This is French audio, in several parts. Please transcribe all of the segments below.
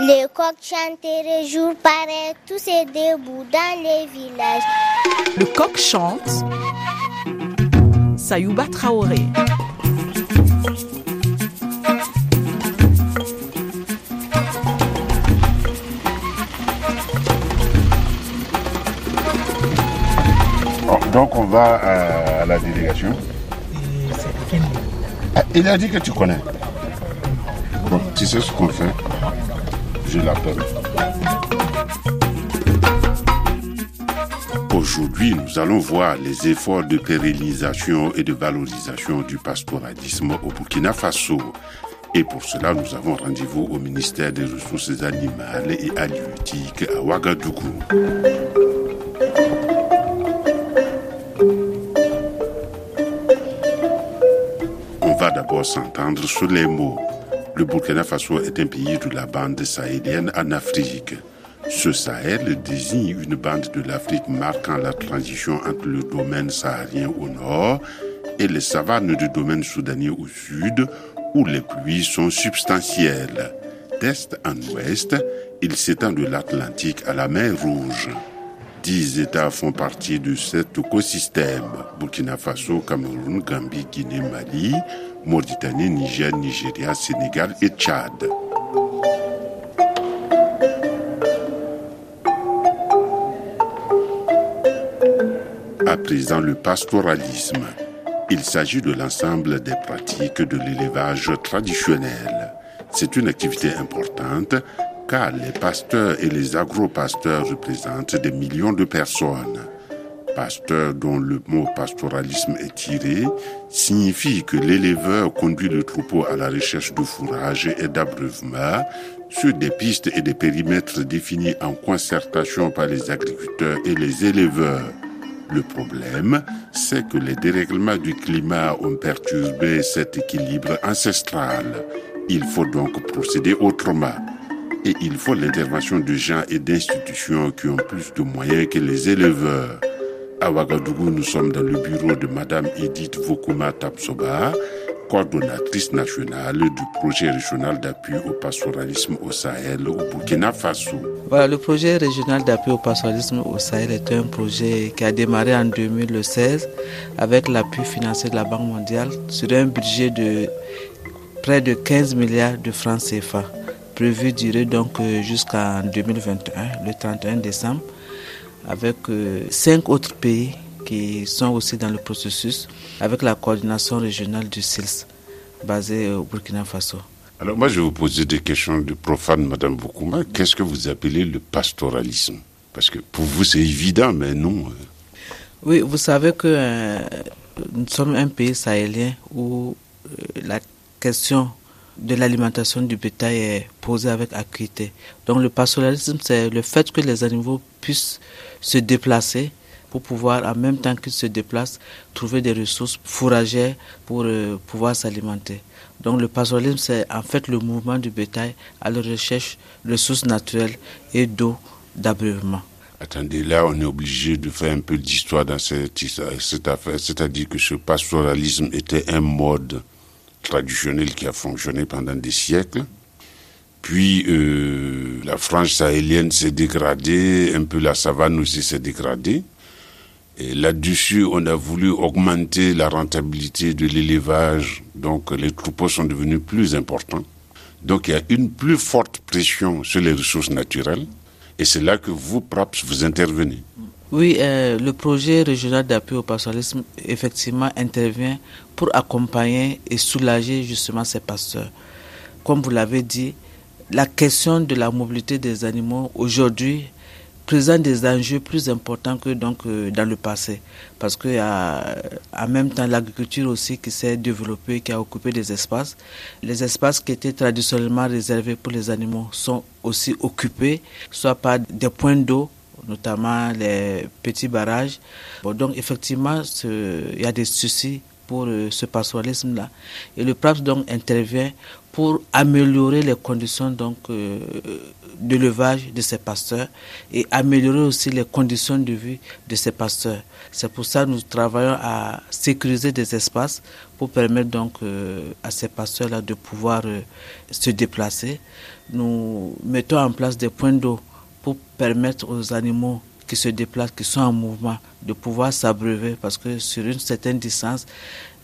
Les coqs chanteraient jour pareil, tous et debout dans les villages. Le coq chante. Sayouba Traoré. Donc on va à la délégation. Ah, il a dit que tu connais. Bon, tu sais ce qu'on fait Aujourd'hui, nous allons voir les efforts de pérennisation et de valorisation du pastoralisme au Burkina Faso. Et pour cela, nous avons rendez-vous au ministère des Ressources animales et halieutiques à Ouagadougou. On va d'abord s'entendre sur les mots. Le Burkina Faso est un pays de la bande sahélienne en Afrique. Ce Sahel désigne une bande de l'Afrique marquant la transition entre le domaine saharien au nord et les savanes du domaine soudanien au sud, où les pluies sont substantielles. D'est en ouest, il s'étend de l'Atlantique à la mer Rouge. Dix États font partie de cet écosystème. Burkina Faso, Cameroun, Gambie, Guinée, Mali, Mauritanie, Niger, Nigeria, Sénégal et Tchad. À présent, le pastoralisme. Il s'agit de l'ensemble des pratiques de l'élevage traditionnel. C'est une activité importante car les pasteurs et les agro-pasteurs représentent des millions de personnes. Pasteur dont le mot pastoralisme est tiré signifie que l'éleveur conduit le troupeau à la recherche de fourrage et d'abreuvement sur des pistes et des périmètres définis en concertation par les agriculteurs et les éleveurs. Le problème, c'est que les dérèglements du climat ont perturbé cet équilibre ancestral. Il faut donc procéder autrement. Et il faut l'intervention de gens et d'institutions qui ont plus de moyens que les éleveurs. À Ouagadougou, nous sommes dans le bureau de Madame Edith Vokuma Tapsoba, coordonnatrice nationale du projet régional d'appui au pastoralisme au Sahel au Burkina Faso. Voilà, le projet régional d'appui au pastoralisme au Sahel est un projet qui a démarré en 2016 avec l'appui financier de la Banque mondiale sur un budget de près de 15 milliards de francs CFA, prévu durer donc jusqu'en 2021, le 31 décembre, avec cinq autres pays qui sont aussi dans le processus avec la coordination régionale du SILS basée au Burkina Faso. Alors moi je vais vous poser des questions de profane, Madame Boukouma. Qu'est-ce que vous appelez le pastoralisme? Parce que pour vous c'est évident, mais non. Oui, vous savez que euh, nous sommes un pays sahélien où euh, la question de l'alimentation du bétail est posée avec acuité. Donc le pastoralisme, c'est le fait que les animaux puissent se déplacer pour pouvoir, en même temps qu'ils se déplacent, trouver des ressources fourragères pour euh, pouvoir s'alimenter. Donc le pastoralisme, c'est en fait le mouvement du bétail à la recherche de ressources naturelles et d'eau d'abreuvement. Attendez, là, on est obligé de faire un peu d'histoire dans cette, cette affaire, c'est-à-dire que ce pastoralisme était un mode traditionnel qui a fonctionné pendant des siècles. Puis euh, la frange sahélienne s'est dégradée, un peu la savane aussi s'est dégradée. Et là-dessus, on a voulu augmenter la rentabilité de l'élevage, donc les troupeaux sont devenus plus importants. Donc il y a une plus forte pression sur les ressources naturelles, et c'est là que vous, PRAPS, vous intervenez. Oui, euh, le projet régional d'appui au pastoralisme, effectivement, intervient pour accompagner et soulager justement ces pasteurs. Comme vous l'avez dit, la question de la mobilité des animaux aujourd'hui présente des enjeux plus importants que donc euh, dans le passé. Parce que a en même temps l'agriculture aussi qui s'est développée qui a occupé des espaces les espaces qui étaient traditionnellement réservés pour les animaux sont aussi occupés soit par des points d'eau notamment les petits barrages. Donc effectivement il y a des soucis pour ce pastoralisme-là. Et le PRAPS donc intervient pour améliorer les conditions donc d'élevage de ces pasteurs et améliorer aussi les conditions de vie de ces pasteurs. C'est pour ça que nous travaillons à sécuriser des espaces pour permettre donc euh, à ces pasteurs-là de pouvoir euh, se déplacer. Nous mettons en place des points d'eau pour permettre aux animaux qui se déplacent, qui sont en mouvement, de pouvoir s'abreuver parce que sur une certaine distance,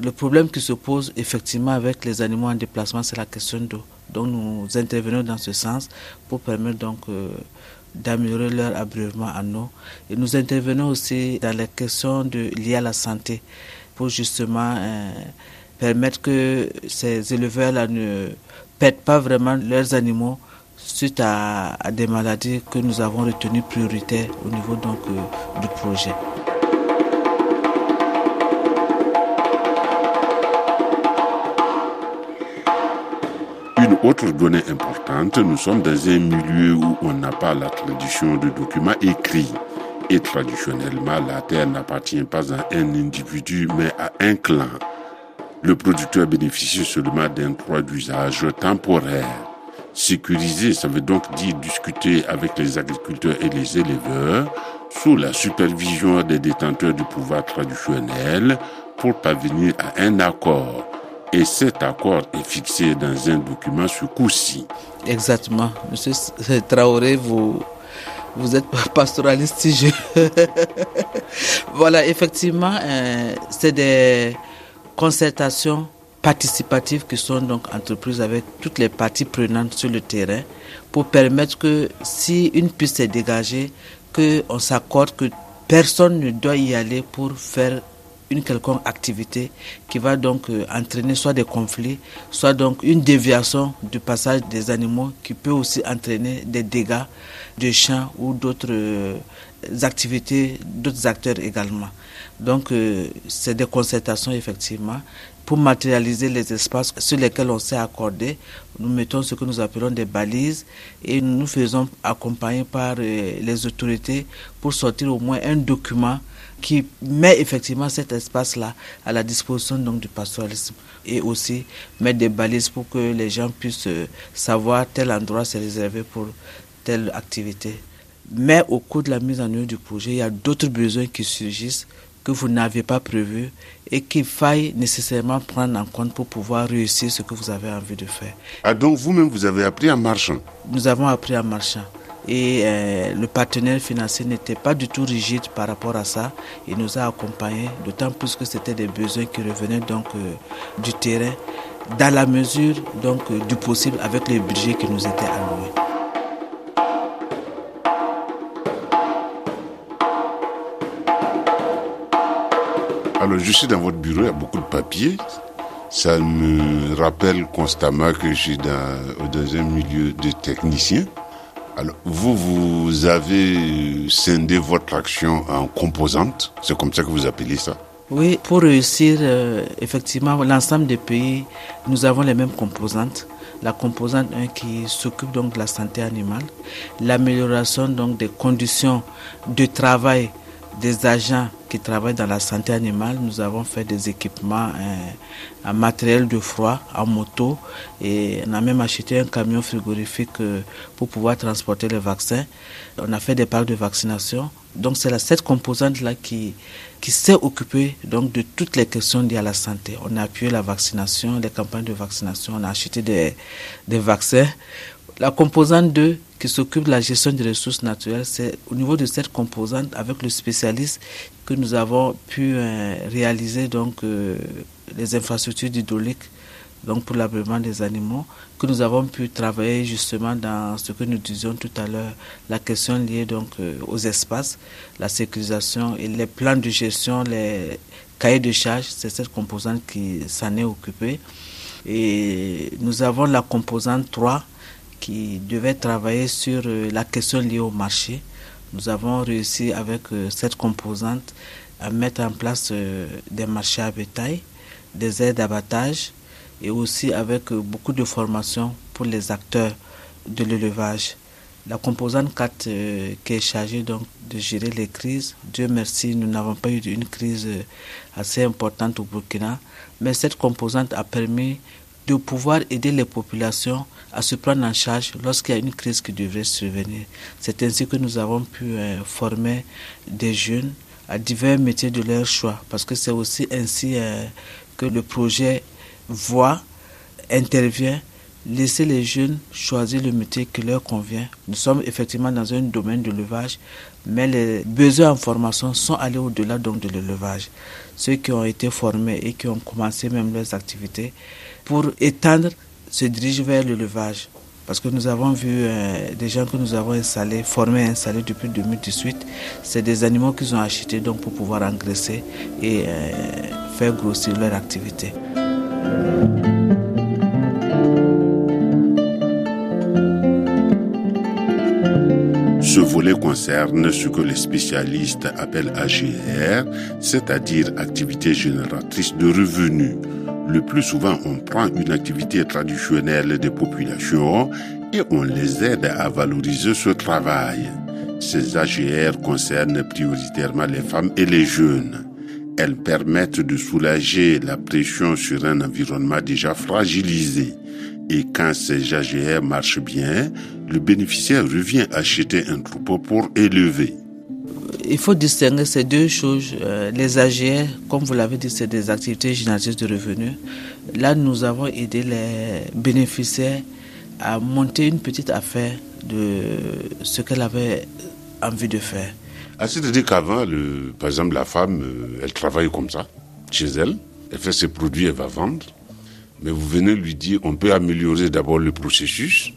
le problème qui se pose effectivement avec les animaux en déplacement, c'est la question d'eau. Donc nous intervenons dans ce sens pour permettre donc euh, d'améliorer leur abreuvement en eau. Et nous intervenons aussi dans les questions de, liées à la santé pour justement euh, permettre que ces éleveurs-là ne perdent pas vraiment leurs animaux suite à, des maladies que nous avons retenues prioritaires au niveau donc, euh, du projet. Une autre donnée importante, nous sommes dans un milieu où on n'a pas la tradition de documents écrits. Et traditionnellement, la terre n'appartient pas à un individu, mais à un clan. Le producteur bénéficie seulement d'un droit d'usage temporaire. Sécuriser, ça veut donc dire discuter avec les agriculteurs et les éleveurs sous la supervision des détenteurs du pouvoir traditionnel pour parvenir à un accord. Et cet accord est fixé dans un document ce coup-ci. Exactement. Monsieur Traoré, vous, vous êtes pastoraliste je... voilà, effectivement, euh, c'est des concertations participatives qui sont donc entreprises avec toutes les parties prenantes sur le terrain pour permettre que si une piste est dégagée, qu'on s'accorde que personne ne doit y aller pour faire une quelconque activité qui va donc euh, entraîner soit des conflits, soit donc une déviation du passage des animaux qui peut aussi entraîner des dégâts de champs ou d'autres euh, activités d'autres acteurs également. Donc euh, c'est des concertations effectivement pour matérialiser les espaces sur lesquels on s'est accordé, nous mettons ce que nous appelons des balises et nous nous faisons accompagner par les autorités pour sortir au moins un document qui met effectivement cet espace-là à la disposition donc, du pastoralisme et aussi mettre des balises pour que les gens puissent euh, savoir tel endroit c'est réservé pour telle activité. Mais au cours de la mise en œuvre du projet, il y a d'autres besoins qui surgissent que vous n'avez pas prévus et qu'il faille nécessairement prendre en compte pour pouvoir réussir ce que vous avez envie de faire. Ah donc vous-même, vous avez appris en marchant Nous avons appris en marchant et euh, le partenaire financier n'était pas du tout rigide par rapport à ça. Il nous a accompagnés, d'autant plus que c'était des besoins qui revenaient donc euh, du terrain, dans la mesure donc euh, du possible avec les budgets qui nous étaient alloués. Alors je suis dans votre bureau, il y a beaucoup de papiers. Ça me rappelle constamment que je suis dans, dans un milieu de techniciens. Alors, vous, vous avez scindé votre action en composantes, c'est comme ça que vous appelez ça Oui, pour réussir, euh, effectivement, l'ensemble des pays, nous avons les mêmes composantes. La composante 1 qui s'occupe donc de la santé animale, l'amélioration donc des conditions de travail des agents qui travaillent dans la santé animale. Nous avons fait des équipements en matériel de froid, en moto, et on a même acheté un camion frigorifique euh, pour pouvoir transporter les vaccins. On a fait des parcs de vaccination. Donc c'est cette composante-là qui, qui s'est occupée donc, de toutes les questions liées à la santé. On a appuyé la vaccination, les campagnes de vaccination, on a acheté des, des vaccins. La composante 2 qui s'occupe de la gestion des ressources naturelles, c'est au niveau de cette composante, avec le spécialiste, que nous avons pu euh, réaliser donc, euh, les infrastructures hydrauliques donc pour l'abeulement des animaux, que nous avons pu travailler justement dans ce que nous disions tout à l'heure, la question liée donc euh, aux espaces, la sécurisation et les plans de gestion, les cahiers de charges, c'est cette composante qui s'en est occupée. Et nous avons la composante 3 qui devait travailler sur euh, la question liée au marché. Nous avons réussi avec euh, cette composante à mettre en place euh, des marchés à bétail, des aides d'abattage et aussi avec beaucoup de formations pour les acteurs de l'élevage. la composante 4 euh, qui est chargée donc de gérer les crises. Dieu merci, nous n'avons pas eu une crise assez importante au Burkina, mais cette composante a permis de pouvoir aider les populations à se prendre en charge lorsqu'il y a une crise qui devrait survenir. C'est ainsi que nous avons pu euh, former des jeunes à divers métiers de leur choix, parce que c'est aussi ainsi que le projet voit, intervient laisser les jeunes choisir le métier qui leur convient. Nous sommes effectivement dans un domaine de levage, mais les besoins en formation sont allés au-delà donc de l'élevage. Ceux qui ont été formés et qui ont commencé même leurs activités pour étendre se dirigent vers l'élevage. Parce que nous avons vu euh, des gens que nous avons installés, formés installés depuis 2018. C'est des animaux qu'ils ont achetés pour pouvoir engraisser et euh, faire grossir leur activité. Ce volet concerne ce que les spécialistes appellent AGR, c'est-à-dire activité génératrice de revenus. Le plus souvent, on prend une activité traditionnelle des populations et on les aide à valoriser ce travail. Ces AGR concernent prioritairement les femmes et les jeunes. Elles permettent de soulager la pression sur un environnement déjà fragilisé. Et quand ces AGR marchent bien, le bénéficiaire revient acheter un troupeau pour élever. Il faut distinguer ces deux choses. Euh, les AGR, comme vous l'avez dit, c'est des activités génératrices de revenus. Là, nous avons aidé les bénéficiaires à monter une petite affaire de ce qu'elle avait envie de faire. Ah, c'est-à-dire qu'avant, par exemple, la femme, euh, elle travaille comme ça, chez elle, elle fait ses produits, elle va vendre. Mais vous venez lui dire, on peut améliorer d'abord le processus,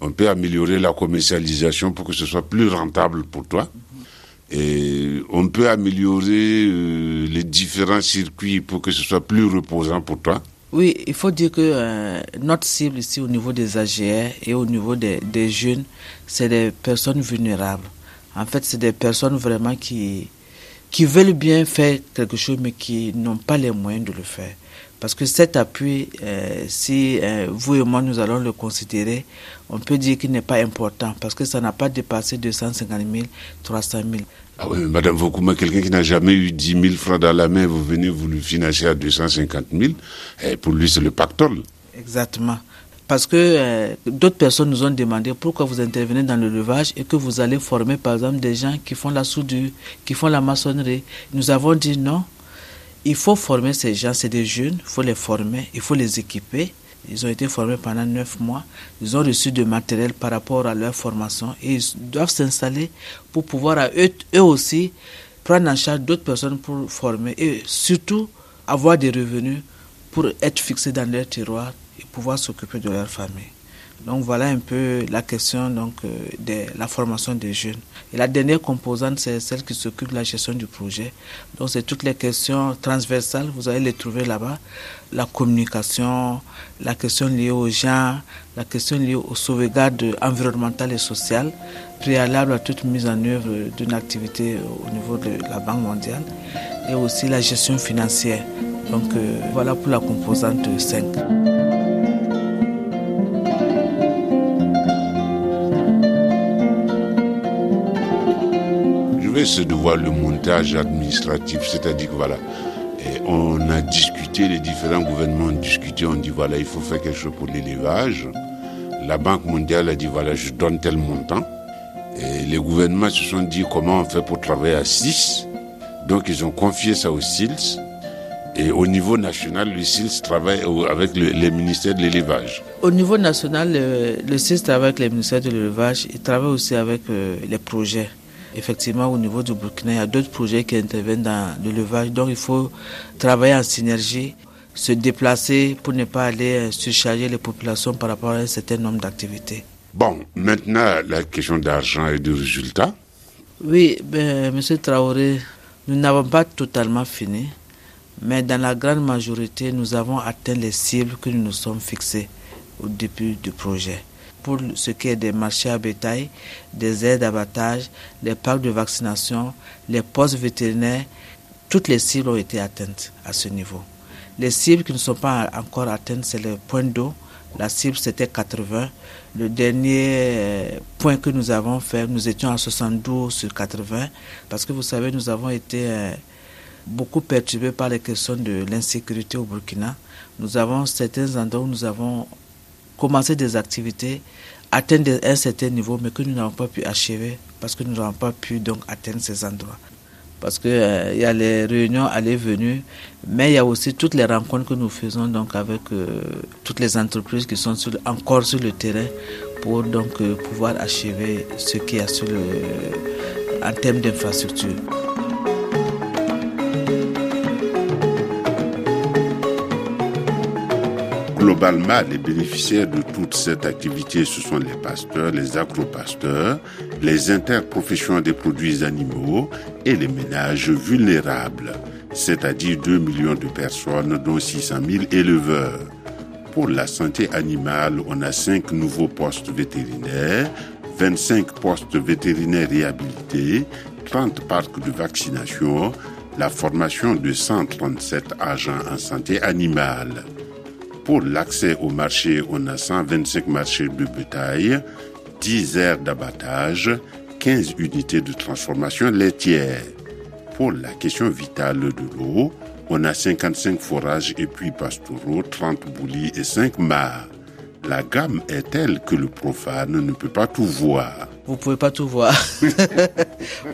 on peut améliorer la commercialisation pour que ce soit plus rentable pour toi. Et on peut améliorer euh, les différents circuits pour que ce soit plus reposant pour toi. Oui, il faut dire que euh, notre cible ici au niveau des AGR et au niveau des, des jeunes, c'est des personnes vulnérables. En fait, c'est des personnes vraiment qui, qui veulent bien faire quelque chose mais qui n'ont pas les moyens de le faire. Parce que cet appui, euh, si euh, vous et moi nous allons le considérer, on peut dire qu'il n'est pas important parce que ça n'a pas dépassé 250 000, 300 000. Ah oui, Madame Vokouma, quelqu'un qui n'a jamais eu 10 000 francs dans la main, vous venez vous le financer à 250 000, et pour lui c'est le pactole. Exactement. Parce que euh, d'autres personnes nous ont demandé pourquoi vous intervenez dans le levage et que vous allez former par exemple des gens qui font la soudure, qui font la maçonnerie. Nous avons dit non, il faut former ces gens, c'est des jeunes, il faut les former, il faut les équiper. Ils ont été formés pendant neuf mois. Ils ont reçu du matériel par rapport à leur formation et ils doivent s'installer pour pouvoir eux aussi prendre en charge d'autres personnes pour former et surtout avoir des revenus pour être fixés dans leur tiroir et pouvoir s'occuper de leur famille. Donc voilà un peu la question euh, de la formation des jeunes. Et la dernière composante, c'est celle qui s'occupe de la gestion du projet. Donc c'est toutes les questions transversales, vous allez les trouver là-bas. La communication, la question liée aux gens, la question liée aux sauvegardes environnementales et sociales, préalable à toute mise en œuvre d'une activité au niveau de la Banque mondiale, et aussi la gestion financière. Donc euh, voilà pour la composante 5. C'est de voir le montage administratif, c'est-à-dire que voilà, on a discuté, les différents gouvernements ont discuté, on dit voilà, il faut faire quelque chose pour l'élevage. La Banque mondiale a dit voilà, je donne tel montant. Et les gouvernements se sont dit comment on fait pour travailler à 6. Donc ils ont confié ça aux SILS. Et au niveau national, le SILS travaille avec les ministères de l'élevage. Au niveau national, le, le SILS travaille avec les ministères de l'élevage. Il travaille aussi avec euh, les projets. Effectivement, au niveau du Burkina, il y a d'autres projets qui interviennent dans l'élevage. Donc, il faut travailler en synergie, se déplacer pour ne pas aller euh, surcharger les populations par rapport à un certain nombre d'activités. Bon, maintenant, la question d'argent et de résultats. Oui, ben, Monsieur Traoré, nous n'avons pas totalement fini, mais dans la grande majorité, nous avons atteint les cibles que nous nous sommes fixées au début du projet pour ce qui est des marchés à bétail, des aides d'abattage, les parcs de vaccination, les postes vétérinaires, toutes les cibles ont été atteintes à ce niveau. Les cibles qui ne sont pas encore atteintes, c'est les points d'eau, La cible, c'était 80. Le dernier euh, point que nous avons fait, nous étions à 72 sur 80, parce que vous savez, nous avons été euh, beaucoup perturbés par les questions de l'insécurité au Burkina. Nous avons certains endroits où nous avons commencé des activités, atteindre un certain niveau, mais que nous n'avons pas pu achever parce que nous n'avons pas pu donc atteindre ces endroits. Parce qu'il euh, y a les réunions aller-venue, mais il y a aussi toutes les rencontres que nous faisons donc avec euh, toutes les entreprises qui sont encore sur le terrain pour donc euh, pouvoir achever ce qu'il y a sur en termes d'infrastructure. Globalement, les bénéficiaires de toute cette activité, ce sont les pasteurs, les agro-pasteurs, les interprofessions des produits animaux et les ménages vulnérables, c'est-à-dire 2 millions de personnes, dont 600 000 éleveurs. Pour la santé animale, on a 5 nouveaux postes vétérinaires, 25 postes vétérinaires réhabilités, 30 parcs de vaccination, la formation de 137 agents en santé animale. Pour l'accès au marché, on a 125 marchés de bétail, 10 aires d'abattage, 15 unités de transformation laitière. Pour la question vitale de l'eau, on a 55 forages et puits pastoraux, 30 boulis et 5 mares. La gamme est telle que le profane ne peut pas tout voir. Vous pouvez pas tout voir.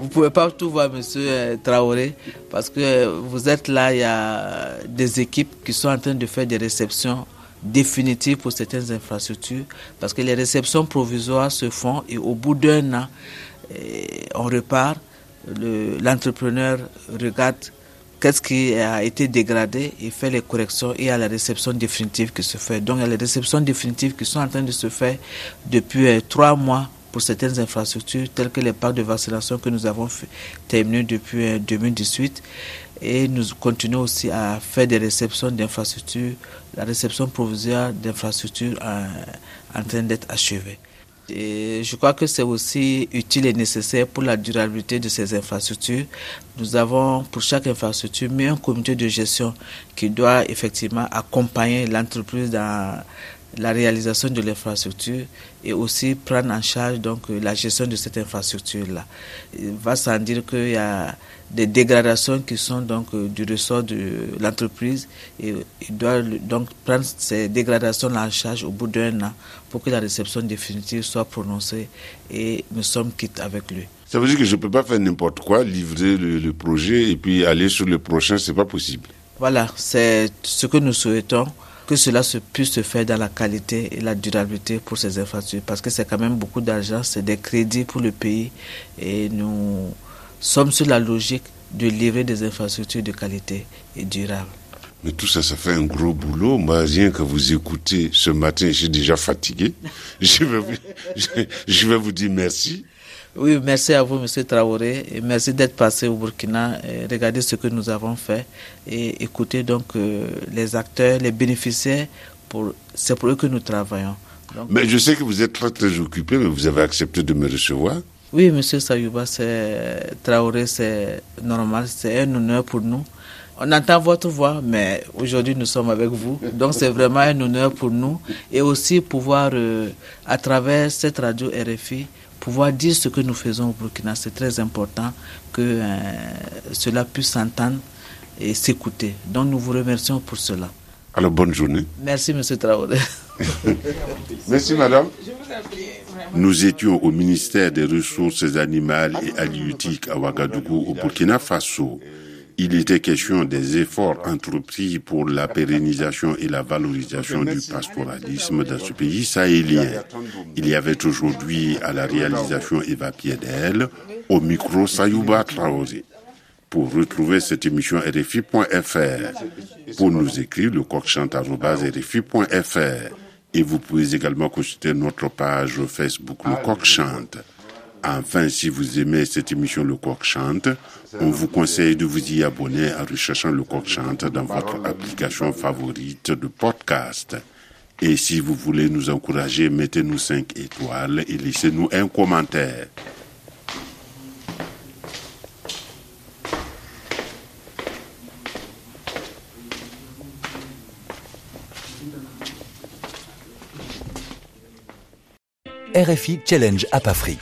vous pouvez pas tout voir, monsieur euh, Traoré, parce que vous êtes là, il y a des équipes qui sont en train de faire des réceptions définitives pour certaines infrastructures, parce que les réceptions provisoires se font et au bout d'un an, euh, on repart, l'entrepreneur regarde qu'est-ce qui a été dégradé et fait les corrections et à la réception définitive qui se fait. Donc il y a les réceptions définitives qui sont en train de se faire depuis euh, trois mois pour certaines infrastructures telles que les parcs de vaccination que nous avons terminés depuis 2018 euh, et nous continuons aussi à faire des réceptions d'infrastructures, la réception provisoire d'infrastructures en train d'être achevée. Je crois que c'est aussi utile et nécessaire pour la durabilité de ces infrastructures. Nous avons pour chaque infrastructure mis un comité de gestion qui doit effectivement accompagner l'entreprise dans la réalisation de l'infrastructure et aussi prendre en charge donc la gestion de cette infrastructure là. Il va sans dire qu'il y a des dégradations qui sont donc du ressort de l'entreprise et il doit donc prendre ces dégradations en charge au bout d'un an pour que la réception définitive soit prononcée et nous sommes quittes avec lui. Ça veut dire que je ne peux pas faire n'importe quoi, livrer le, projet et puis aller sur le prochain, c'est pas possible. Voilà, c'est ce que nous souhaitons que cela se, puisse se faire dans la qualité et la durabilité pour ces infrastructures parce que c'est quand même beaucoup d'argent, c'est des crédits pour le pays et nous sommes sur la logique de livrer des infrastructures de qualité et durable. Mais tout ça, ça fait un gros boulot. Moi, rien que vous écouter ce matin, suis déjà fatigué. Je vais je, vais vous dire merci. Oui, merci à vous, Monsieur Traoré, et merci d'être passé au Burkina. Et regardez ce que nous avons fait et écoutez donc euh, les acteurs, les bénéficiaires. Pour, c'est pour eux que nous travaillons. mais je sais que vous êtes très très occupé, mais vous avez accepté de me recevoir. Oui, Monsieur Sayouba, c'est Traoré, c'est normal, c'est un honneur pour nous. On entend votre voix, mais aujourd'hui nous sommes avec vous. Donc c'est vraiment un honneur pour nous et aussi pouvoir, euh, à travers cette radio RFI, pouvoir dire ce que nous faisons au Burkina. C'est très important que euh, cela puisse s'entendre et s'écouter. Donc nous vous remercions pour cela. Alors bonne journée. Merci, Monsieur Traoré. Merci, Madame. Nous étions au ministère des Ressources animales et halieutiques à Ouagadougou, au Burkina Faso. Il était question des efforts entrepris pour la pérennisation et la valorisation du pastoralisme dans ce pays sahélien. Il y avait aujourd'hui à la réalisation Eva Piedel, au micro Sayouba Traoré. Pour retrouver cette émission RFI.fr, pour nous écrire le RFI.fr. Et vous pouvez également consulter notre page Facebook Le Coq Chante. Enfin, si vous aimez cette émission Le Coq Chante, on vous conseille de vous y abonner en recherchant Le Coq Chante dans votre application favorite de podcast. Et si vous voulez nous encourager, mettez-nous 5 étoiles et laissez-nous un commentaire. RFI Challenge à Pafri.